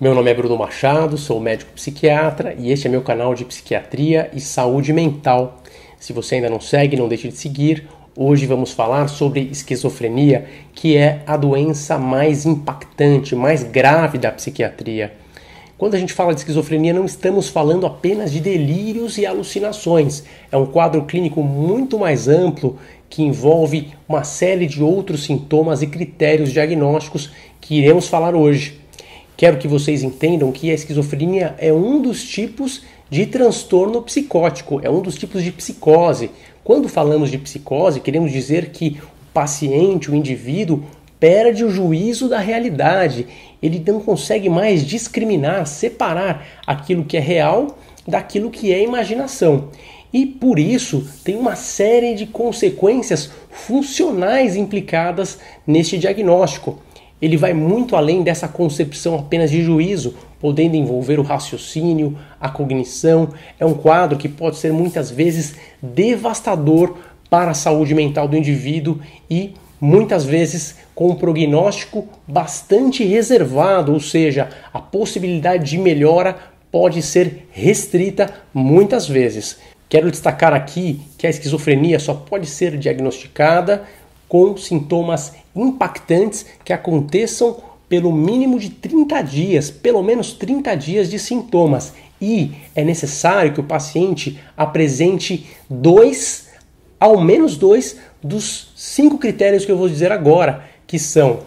Meu nome é Bruno Machado, sou médico psiquiatra e este é meu canal de psiquiatria e saúde mental. Se você ainda não segue, não deixe de seguir. Hoje vamos falar sobre esquizofrenia, que é a doença mais impactante, mais grave da psiquiatria. Quando a gente fala de esquizofrenia, não estamos falando apenas de delírios e alucinações. É um quadro clínico muito mais amplo que envolve uma série de outros sintomas e critérios diagnósticos que iremos falar hoje. Quero que vocês entendam que a esquizofrenia é um dos tipos de transtorno psicótico, é um dos tipos de psicose. Quando falamos de psicose, queremos dizer que o paciente, o indivíduo, perde o juízo da realidade. Ele não consegue mais discriminar, separar aquilo que é real daquilo que é imaginação. E por isso tem uma série de consequências funcionais implicadas neste diagnóstico ele vai muito além dessa concepção apenas de juízo, podendo envolver o raciocínio, a cognição. É um quadro que pode ser muitas vezes devastador para a saúde mental do indivíduo e muitas vezes com um prognóstico bastante reservado, ou seja, a possibilidade de melhora pode ser restrita muitas vezes. Quero destacar aqui que a esquizofrenia só pode ser diagnosticada com sintomas impactantes que aconteçam pelo mínimo de 30 dias, pelo menos 30 dias de sintomas. E é necessário que o paciente apresente dois, ao menos dois, dos cinco critérios que eu vou dizer agora, que são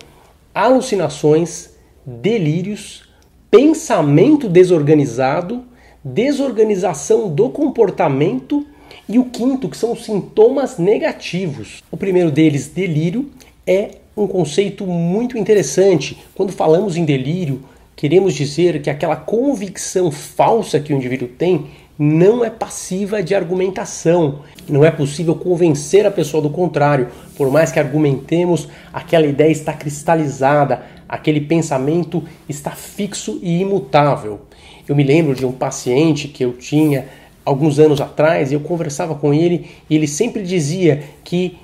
alucinações, delírios, pensamento desorganizado, desorganização do comportamento e o quinto, que são os sintomas negativos. O primeiro deles, delírio, é um conceito muito interessante. Quando falamos em delírio, queremos dizer que aquela convicção falsa que o indivíduo tem não é passiva de argumentação. Não é possível convencer a pessoa do contrário. Por mais que argumentemos, aquela ideia está cristalizada, aquele pensamento está fixo e imutável. Eu me lembro de um paciente que eu tinha alguns anos atrás, eu conversava com ele e ele sempre dizia que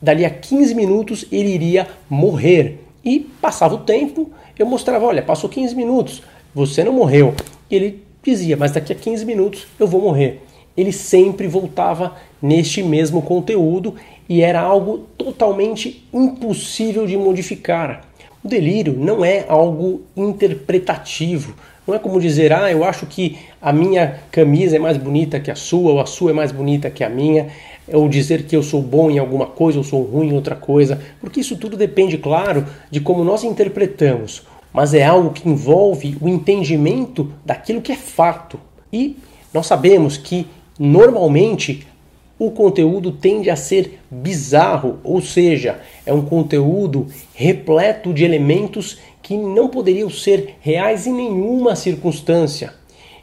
dali a 15 minutos ele iria morrer. E passava o tempo, eu mostrava, olha, passou 15 minutos, você não morreu. E ele dizia, mas daqui a 15 minutos eu vou morrer. Ele sempre voltava neste mesmo conteúdo e era algo totalmente impossível de modificar. O delírio não é algo interpretativo, não é como dizer, ah, eu acho que a minha camisa é mais bonita que a sua, ou a sua é mais bonita que a minha, ou dizer que eu sou bom em alguma coisa, ou sou ruim em outra coisa, porque isso tudo depende, claro, de como nós interpretamos, mas é algo que envolve o entendimento daquilo que é fato. E nós sabemos que normalmente o conteúdo tende a ser bizarro, ou seja, é um conteúdo repleto de elementos que não poderiam ser reais em nenhuma circunstância.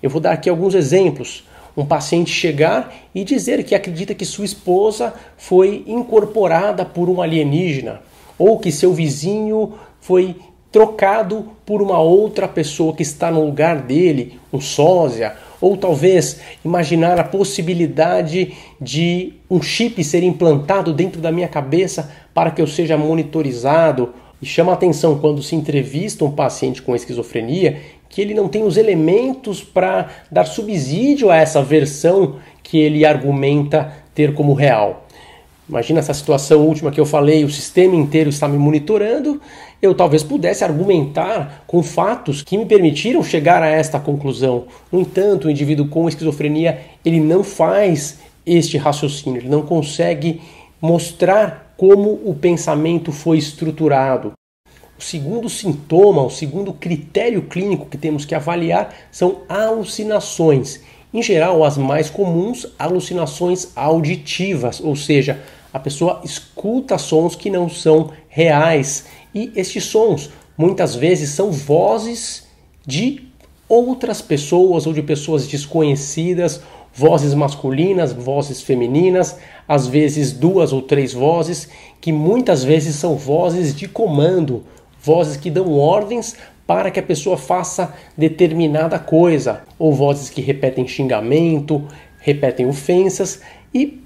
Eu vou dar aqui alguns exemplos. Um paciente chegar e dizer que acredita que sua esposa foi incorporada por um alienígena, ou que seu vizinho foi trocado por uma outra pessoa que está no lugar dele, um sósia, ou talvez imaginar a possibilidade de um chip ser implantado dentro da minha cabeça para que eu seja monitorizado. E chama atenção quando se entrevista um paciente com esquizofrenia que ele não tem os elementos para dar subsídio a essa versão que ele argumenta ter como real. Imagina essa situação última que eu falei, o sistema inteiro está me monitorando, eu talvez pudesse argumentar com fatos que me permitiram chegar a esta conclusão. No entanto, o indivíduo com esquizofrenia, ele não faz este raciocínio, ele não consegue mostrar como o pensamento foi estruturado. O segundo sintoma, o segundo critério clínico que temos que avaliar são alucinações. Em geral, as mais comuns, alucinações auditivas, ou seja, a pessoa escuta sons que não são reais. E estes sons muitas vezes são vozes de outras pessoas ou de pessoas desconhecidas, vozes masculinas, vozes femininas, às vezes duas ou três vozes, que muitas vezes são vozes de comando, vozes que dão ordens para que a pessoa faça determinada coisa, ou vozes que repetem xingamento, repetem ofensas e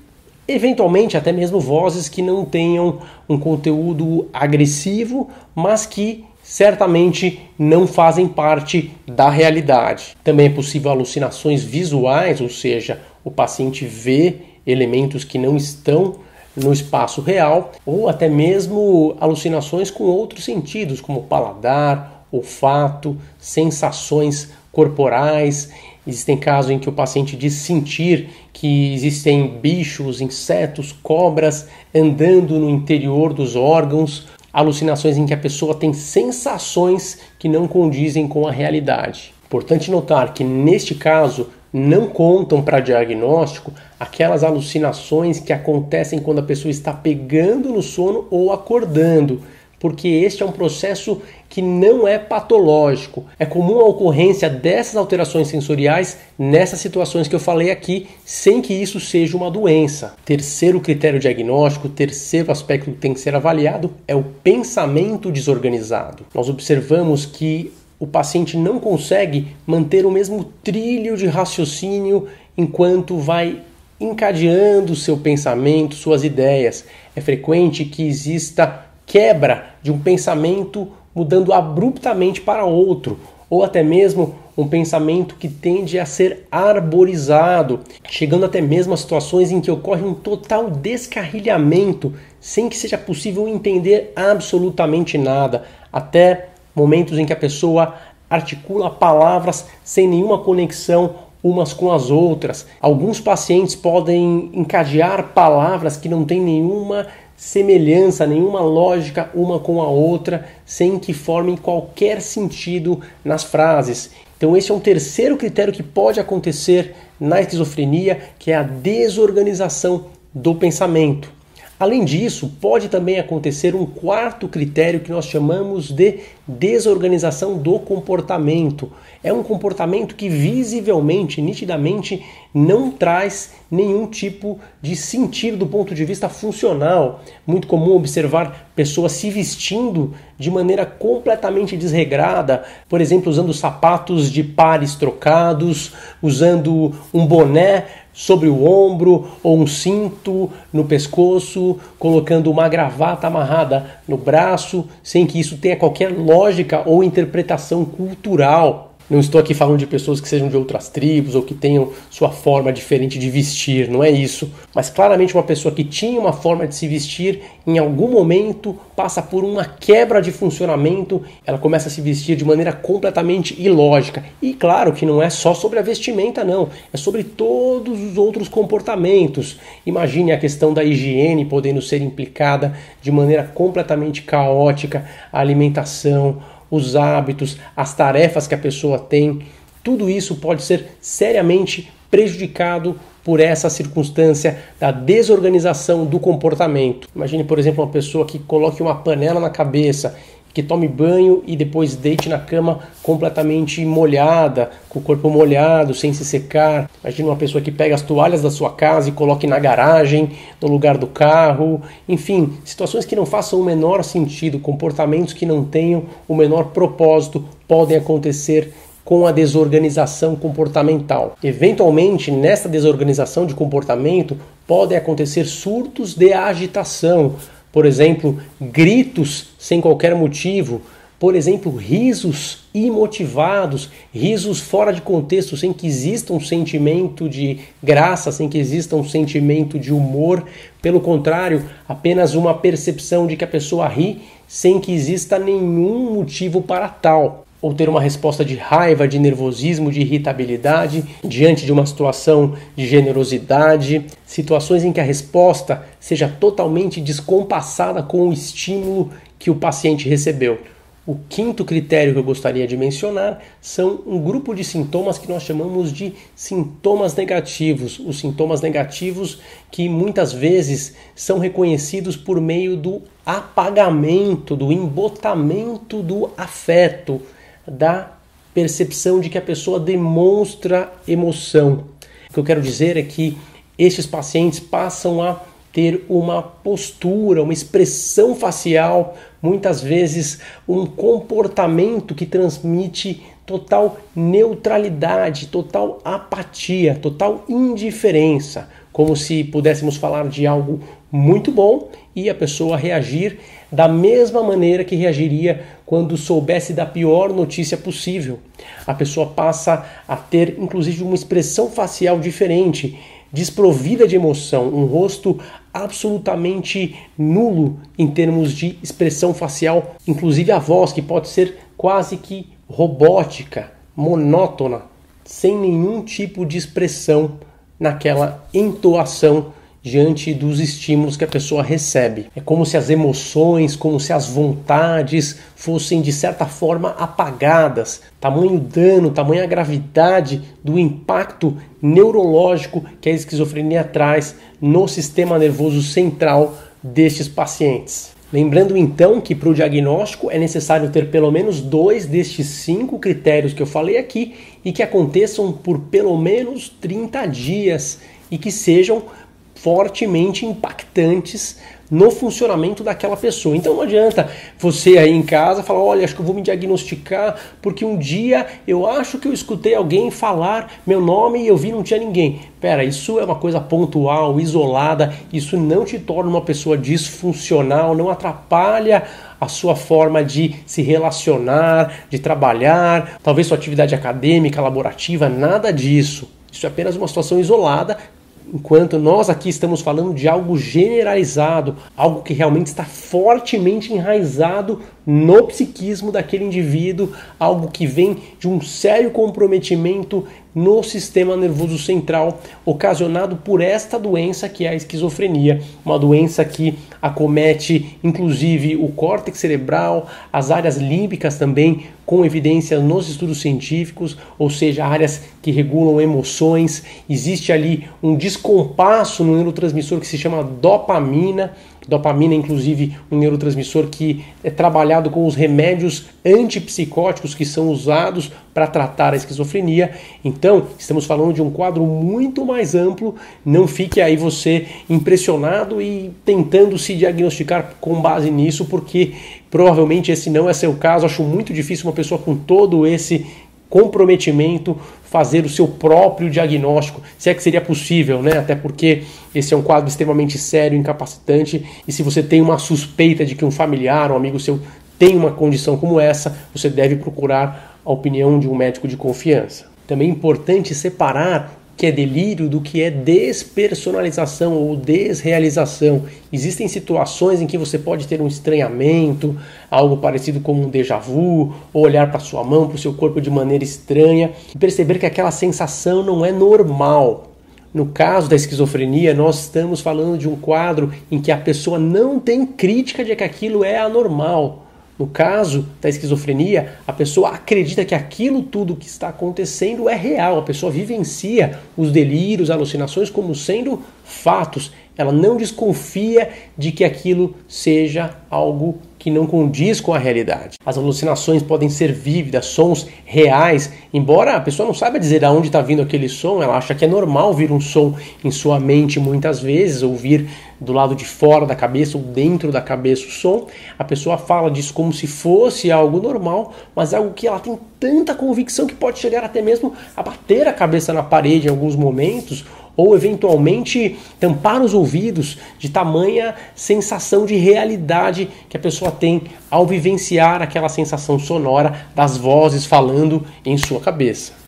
eventualmente até mesmo vozes que não tenham um conteúdo agressivo, mas que certamente não fazem parte da realidade. Também é possível alucinações visuais, ou seja, o paciente vê elementos que não estão no espaço real, ou até mesmo alucinações com outros sentidos, como paladar, olfato, sensações corporais. Existem casos em que o paciente diz sentir que existem bichos, insetos, cobras andando no interior dos órgãos, alucinações em que a pessoa tem sensações que não condizem com a realidade. Importante notar que neste caso não contam para diagnóstico aquelas alucinações que acontecem quando a pessoa está pegando no sono ou acordando, porque este é um processo que não é patológico. É comum a ocorrência dessas alterações sensoriais nessas situações que eu falei aqui, sem que isso seja uma doença. Terceiro critério diagnóstico, terceiro aspecto que tem que ser avaliado é o pensamento desorganizado. Nós observamos que o paciente não consegue manter o mesmo trilho de raciocínio enquanto vai encadeando seu pensamento, suas ideias. É frequente que exista quebra de um pensamento mudando abruptamente para outro, ou até mesmo um pensamento que tende a ser arborizado, chegando até mesmo a situações em que ocorre um total descarrilhamento, sem que seja possível entender absolutamente nada, até momentos em que a pessoa articula palavras sem nenhuma conexão umas com as outras. Alguns pacientes podem encadear palavras que não têm nenhuma semelhança, nenhuma lógica uma com a outra, sem que formem qualquer sentido nas frases. Então, esse é um terceiro critério que pode acontecer na esquizofrenia, que é a desorganização do pensamento. Além disso, pode também acontecer um quarto critério que nós chamamos de desorganização do comportamento. É um comportamento que visivelmente, nitidamente, não traz nenhum tipo de sentido do ponto de vista funcional. Muito comum observar pessoas se vestindo de maneira completamente desregrada, por exemplo, usando sapatos de pares trocados, usando um boné sobre o ombro ou um cinto no pescoço, colocando uma gravata amarrada no braço, sem que isso tenha qualquer lógica ou interpretação cultural. Não estou aqui falando de pessoas que sejam de outras tribos ou que tenham sua forma diferente de vestir, não é isso. Mas claramente uma pessoa que tinha uma forma de se vestir, em algum momento passa por uma quebra de funcionamento, ela começa a se vestir de maneira completamente ilógica. E claro que não é só sobre a vestimenta, não, é sobre todos os outros comportamentos. Imagine a questão da higiene podendo ser implicada de maneira completamente caótica, a alimentação, os hábitos, as tarefas que a pessoa tem, tudo isso pode ser seriamente prejudicado por essa circunstância da desorganização do comportamento. Imagine, por exemplo, uma pessoa que coloque uma panela na cabeça que tome banho e depois deite na cama completamente molhada, com o corpo molhado, sem se secar. Imagina uma pessoa que pega as toalhas da sua casa e coloque na garagem, no lugar do carro. Enfim, situações que não façam o menor sentido, comportamentos que não tenham o menor propósito podem acontecer com a desorganização comportamental. Eventualmente, nessa desorganização de comportamento, podem acontecer surtos de agitação, por exemplo, gritos sem qualquer motivo, por exemplo, risos imotivados, risos fora de contexto, sem que exista um sentimento de graça, sem que exista um sentimento de humor, pelo contrário, apenas uma percepção de que a pessoa ri sem que exista nenhum motivo para tal ou ter uma resposta de raiva, de nervosismo, de irritabilidade diante de uma situação de generosidade, situações em que a resposta seja totalmente descompassada com o estímulo que o paciente recebeu. O quinto critério que eu gostaria de mencionar são um grupo de sintomas que nós chamamos de sintomas negativos. Os sintomas negativos que muitas vezes são reconhecidos por meio do apagamento, do embotamento do afeto, da percepção de que a pessoa demonstra emoção. O que eu quero dizer é que estes pacientes passam a ter uma postura, uma expressão facial, muitas vezes um comportamento que transmite total neutralidade, total apatia, total indiferença, como se pudéssemos falar de algo muito bom e a pessoa reagir da mesma maneira que reagiria quando soubesse da pior notícia possível. A pessoa passa a ter inclusive uma expressão facial diferente, desprovida de emoção, um rosto absolutamente nulo em termos de expressão facial, inclusive a voz que pode ser quase que robótica, monótona, sem nenhum tipo de expressão naquela entoação diante dos estímulos que a pessoa recebe. É como se as emoções, como se as vontades fossem de certa forma apagadas. Tamanho dano, tamanha gravidade do impacto neurológico que a esquizofrenia traz no sistema nervoso central destes pacientes. Lembrando então que para o diagnóstico é necessário ter pelo menos dois destes cinco critérios que eu falei aqui e que aconteçam por pelo menos 30 dias e que sejam fortemente impactantes no funcionamento daquela pessoa. Então não adianta você aí em casa falar, olha, acho que eu vou me diagnosticar porque um dia eu acho que eu escutei alguém falar meu nome e eu vi não tinha ninguém. Pera, isso é uma coisa pontual, isolada, isso não te torna uma pessoa disfuncional, não atrapalha a sua forma de se relacionar, de trabalhar, talvez sua atividade acadêmica, laborativa, nada disso. Isso é apenas uma situação isolada enquanto nós aqui estamos falando de algo generalizado, algo que realmente está fortemente enraizado no psiquismo daquele indivíduo, algo que vem de um sério comprometimento no sistema nervoso central ocasionado por esta doença que é a esquizofrenia, uma doença que acomete inclusive o córtex cerebral, as áreas límbicas também, com evidência nos estudos científicos, ou seja, áreas que regulam emoções. Existe ali um descompasso no neurotransmissor que se chama dopamina Dopamina, inclusive, um neurotransmissor que é trabalhado com os remédios antipsicóticos que são usados para tratar a esquizofrenia. Então, estamos falando de um quadro muito mais amplo. Não fique aí você impressionado e tentando se diagnosticar com base nisso, porque provavelmente esse não é seu caso. Acho muito difícil uma pessoa com todo esse comprometimento fazer o seu próprio diagnóstico, se é que seria possível, né? Até porque esse é um quadro extremamente sério, incapacitante, e se você tem uma suspeita de que um familiar, um amigo seu tem uma condição como essa, você deve procurar a opinião de um médico de confiança. Também é importante separar que é delírio do que é despersonalização ou desrealização. Existem situações em que você pode ter um estranhamento, algo parecido com um déjà vu, ou olhar para sua mão, para o seu corpo de maneira estranha e perceber que aquela sensação não é normal. No caso da esquizofrenia, nós estamos falando de um quadro em que a pessoa não tem crítica de que aquilo é anormal no caso da esquizofrenia, a pessoa acredita que aquilo tudo que está acontecendo é real, a pessoa vivencia os delírios, alucinações como sendo fatos. Ela não desconfia de que aquilo seja algo que não condiz com a realidade. As alucinações podem ser vívidas, sons reais, embora a pessoa não saiba dizer de onde está vindo aquele som, ela acha que é normal ouvir um som em sua mente muitas vezes, ouvir do lado de fora da cabeça ou dentro da cabeça o som. A pessoa fala disso como se fosse algo normal, mas é algo que ela tem tanta convicção que pode chegar até mesmo a bater a cabeça na parede em alguns momentos ou eventualmente tampar os ouvidos de tamanha sensação de realidade que a pessoa tem ao vivenciar aquela sensação sonora das vozes falando em sua cabeça.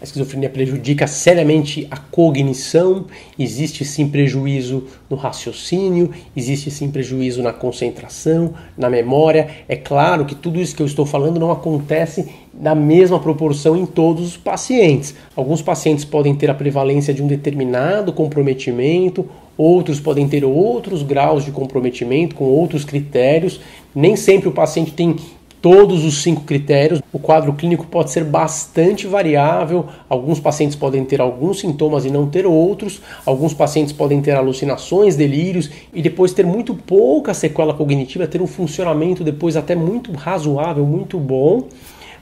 A esquizofrenia prejudica seriamente a cognição, existe sim prejuízo no raciocínio, existe sim prejuízo na concentração, na memória. É claro que tudo isso que eu estou falando não acontece na mesma proporção em todos os pacientes. Alguns pacientes podem ter a prevalência de um determinado comprometimento, outros podem ter outros graus de comprometimento com outros critérios. Nem sempre o paciente tem todos os cinco critérios. O quadro clínico pode ser bastante variável. Alguns pacientes podem ter alguns sintomas e não ter outros. Alguns pacientes podem ter alucinações, delírios e depois ter muito pouca sequela cognitiva, ter um funcionamento depois até muito razoável, muito bom.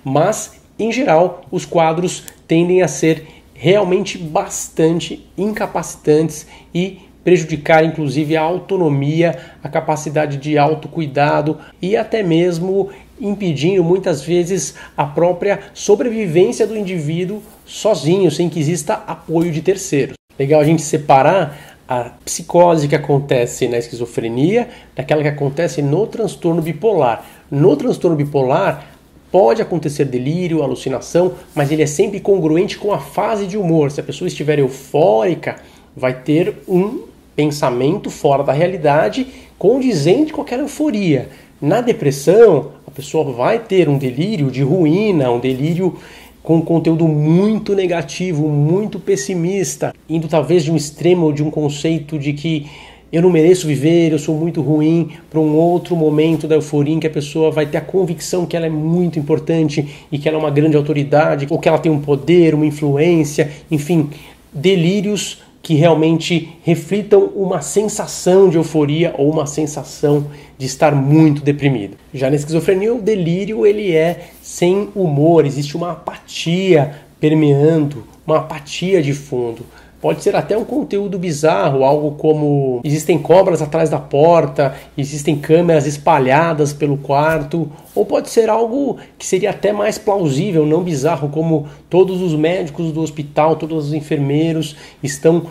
Mas, em geral, os quadros tendem a ser realmente bastante incapacitantes e prejudicar inclusive a autonomia, a capacidade de autocuidado e até mesmo impedindo muitas vezes a própria sobrevivência do indivíduo sozinho, sem que exista apoio de terceiros. Legal a gente separar a psicose que acontece na esquizofrenia daquela que acontece no transtorno bipolar. No transtorno bipolar, Pode acontecer delírio, alucinação, mas ele é sempre congruente com a fase de humor. Se a pessoa estiver eufórica, vai ter um pensamento fora da realidade condizente com aquela euforia. Na depressão, a pessoa vai ter um delírio de ruína, um delírio com conteúdo muito negativo, muito pessimista, indo talvez de um extremo de um conceito de que eu não mereço viver, eu sou muito ruim, para um outro momento da euforia em que a pessoa vai ter a convicção que ela é muito importante e que ela é uma grande autoridade, ou que ela tem um poder, uma influência, enfim, delírios que realmente reflitam uma sensação de euforia ou uma sensação de estar muito deprimido. Já na esquizofrenia, o delírio ele é sem humor, existe uma apatia permeando, uma apatia de fundo. Pode ser até um conteúdo bizarro, algo como existem cobras atrás da porta, existem câmeras espalhadas pelo quarto, ou pode ser algo que seria até mais plausível, não bizarro, como todos os médicos do hospital, todos os enfermeiros estão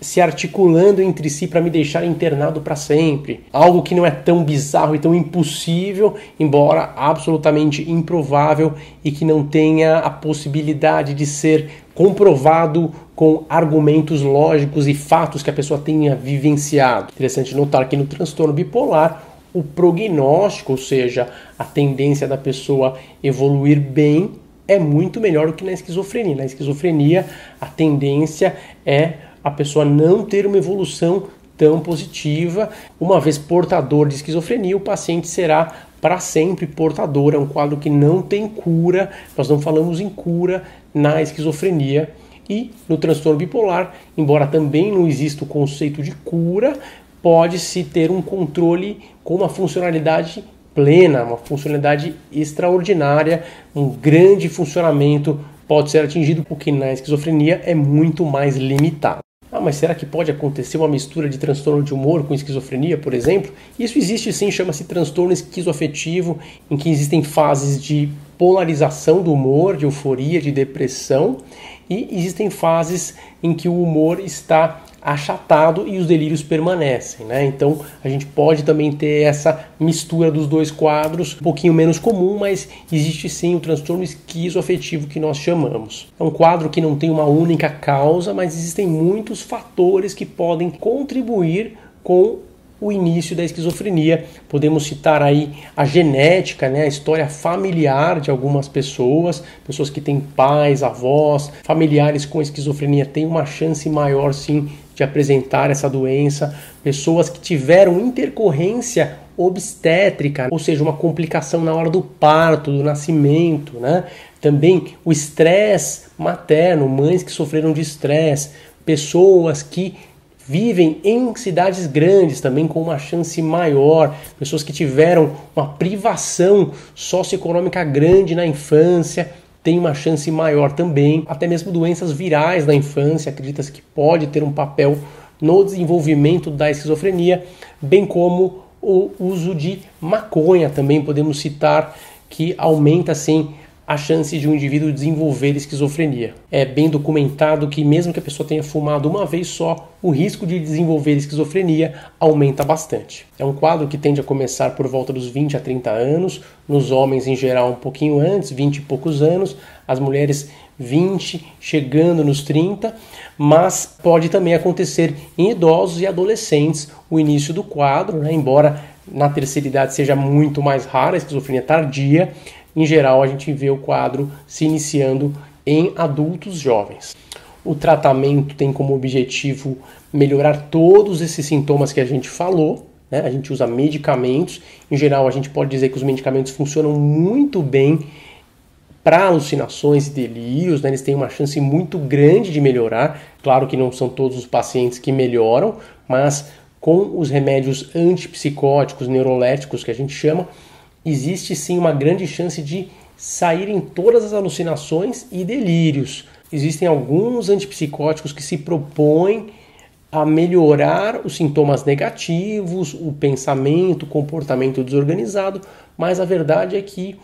se articulando entre si para me deixar internado para sempre. Algo que não é tão bizarro e tão impossível, embora absolutamente improvável e que não tenha a possibilidade de ser comprovado com argumentos lógicos e fatos que a pessoa tenha vivenciado. Interessante notar que no transtorno bipolar o prognóstico, ou seja, a tendência da pessoa evoluir bem, é muito melhor do que na esquizofrenia. Na esquizofrenia, a tendência é a pessoa não ter uma evolução tão positiva. Uma vez portador de esquizofrenia, o paciente será para sempre portador. É um quadro que não tem cura. Nós não falamos em cura na esquizofrenia. E no transtorno bipolar, embora também não exista o conceito de cura, pode-se ter um controle com uma funcionalidade plena, uma funcionalidade extraordinária, um grande funcionamento pode ser atingido, porque na esquizofrenia é muito mais limitado. Ah, mas será que pode acontecer uma mistura de transtorno de humor com esquizofrenia, por exemplo? Isso existe sim, chama-se transtorno esquizoafetivo, em que existem fases de polarização do humor, de euforia, de depressão, e existem fases em que o humor está achatado e os delírios permanecem, né? Então a gente pode também ter essa mistura dos dois quadros, um pouquinho menos comum, mas existe sim o transtorno esquizoafetivo que nós chamamos. É um quadro que não tem uma única causa, mas existem muitos fatores que podem contribuir com o início da esquizofrenia. Podemos citar aí a genética, né, a história familiar de algumas pessoas, pessoas que têm pais, avós, familiares com esquizofrenia têm uma chance maior sim de apresentar essa doença, pessoas que tiveram intercorrência obstétrica, ou seja, uma complicação na hora do parto, do nascimento, né? Também o estresse materno, mães que sofreram de estresse, pessoas que vivem em cidades grandes também com uma chance maior, pessoas que tiveram uma privação socioeconômica grande na infância, tem uma chance maior também, até mesmo doenças virais na infância, acredita-se que pode ter um papel no desenvolvimento da esquizofrenia, bem como o uso de maconha também. Podemos citar que aumenta assim a chance de um indivíduo desenvolver esquizofrenia. É bem documentado que, mesmo que a pessoa tenha fumado uma vez só, o risco de desenvolver esquizofrenia aumenta bastante. É um quadro que tende a começar por volta dos 20 a 30 anos, nos homens em geral um pouquinho antes, 20 e poucos anos, as mulheres 20, chegando nos 30, mas pode também acontecer em idosos e adolescentes o início do quadro, né? embora na terceira idade seja muito mais rara a esquizofrenia tardia, em geral, a gente vê o quadro se iniciando em adultos jovens. O tratamento tem como objetivo melhorar todos esses sintomas que a gente falou. Né? A gente usa medicamentos. Em geral, a gente pode dizer que os medicamentos funcionam muito bem para alucinações e delírios, né? eles têm uma chance muito grande de melhorar. Claro que não são todos os pacientes que melhoram, mas com os remédios antipsicóticos, neuroléticos que a gente chama, existe sim uma grande chance de saírem todas as alucinações e delírios. Existem alguns antipsicóticos que se propõem a melhorar os sintomas negativos, o pensamento, o comportamento desorganizado, mas a verdade é que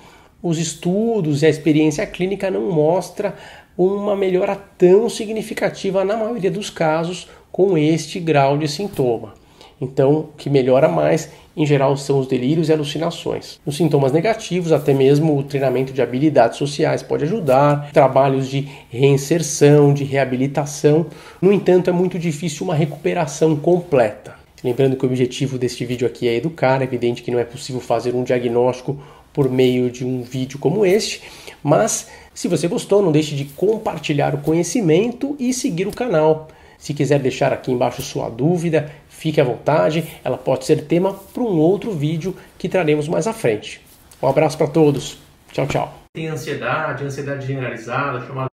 os estudos e a experiência clínica não mostra uma melhora tão significativa na maioria dos casos com este grau de sintoma. Então, o que melhora mais, em geral, são os delírios e alucinações. Nos sintomas negativos, até mesmo o treinamento de habilidades sociais pode ajudar, trabalhos de reinserção, de reabilitação. No entanto, é muito difícil uma recuperação completa. Lembrando que o objetivo deste vídeo aqui é educar, é evidente que não é possível fazer um diagnóstico por meio de um vídeo como este, mas se você gostou, não deixe de compartilhar o conhecimento e seguir o canal. Se quiser deixar aqui embaixo sua dúvida, fique à vontade, ela pode ser tema para um outro vídeo que traremos mais à frente. Um abraço para todos. Tchau, tchau. Tem ansiedade, ansiedade generalizada, chamada